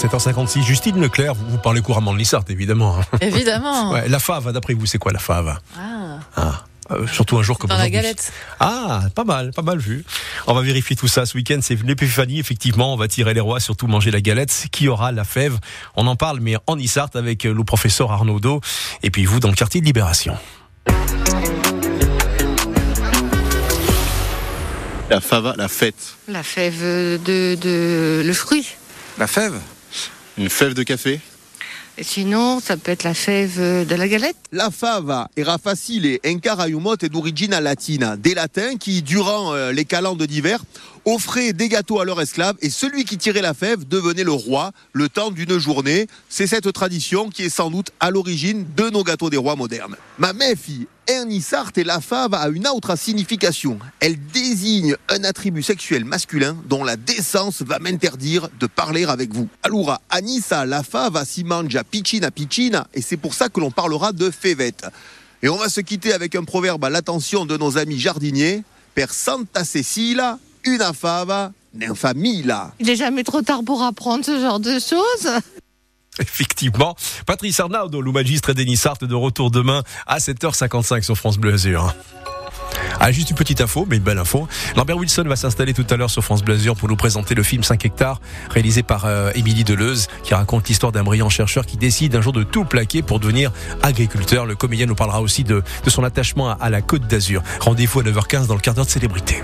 7h56, Justine Leclerc, vous, vous parlez couramment de Lissart, évidemment. hein. Évidemment. Ouais, la fave, d'après vous, c'est quoi la fave? Ah, Ah, euh, Surtout un jour comme dans la aujourd'hui. galette. Ah, pas mal, pas mal vu. On va vérifier tout ça ce week-end. C'est l'épiphanie, effectivement. On va tirer les rois, surtout manger la galette. Qui aura la fève? On en parle, mais en Issart avec le professeur Arnaud Et puis vous, dans le quartier de Libération. La fava, la fête. La fève de, de le fruit. La fève? Une fève de café? Et sinon, ça peut être la fève de la galette. La fava era facile encara un mot d'origine latina, des latins qui, durant euh, les calendes d'hiver, offraient des gâteaux à leurs esclaves et celui qui tirait la fève devenait le roi le temps d'une journée. C'est cette tradition qui est sans doute à l'origine de nos gâteaux des rois modernes. Ma fille, Ernissart et la fave a une autre signification. Elle désigne un attribut sexuel masculin dont la décence va m'interdire de parler avec vous. Allora, Anissa, la fave si mangia piccina piccina et c'est pour ça que l'on parlera de févette. Et on va se quitter avec un proverbe à l'attention de nos amis jardiniers. Per Santa Cecilia, una fava, n'infamilla. Il n'est jamais trop tard pour apprendre ce genre de choses. Effectivement. Patrice Arnaud, le magistre d'Enissart, de retour demain à 7h55 sur France Bleu Azur. Ah, juste une petite info, mais une belle info. Lambert Wilson va s'installer tout à l'heure sur France Bleu Azur pour nous présenter le film 5 hectares, réalisé par euh, Émilie Deleuze, qui raconte l'histoire d'un brillant chercheur qui décide un jour de tout plaquer pour devenir agriculteur. Le comédien nous parlera aussi de, de son attachement à, à la Côte d'Azur. Rendez-vous à 9h15 dans le quart d'heure de célébrité.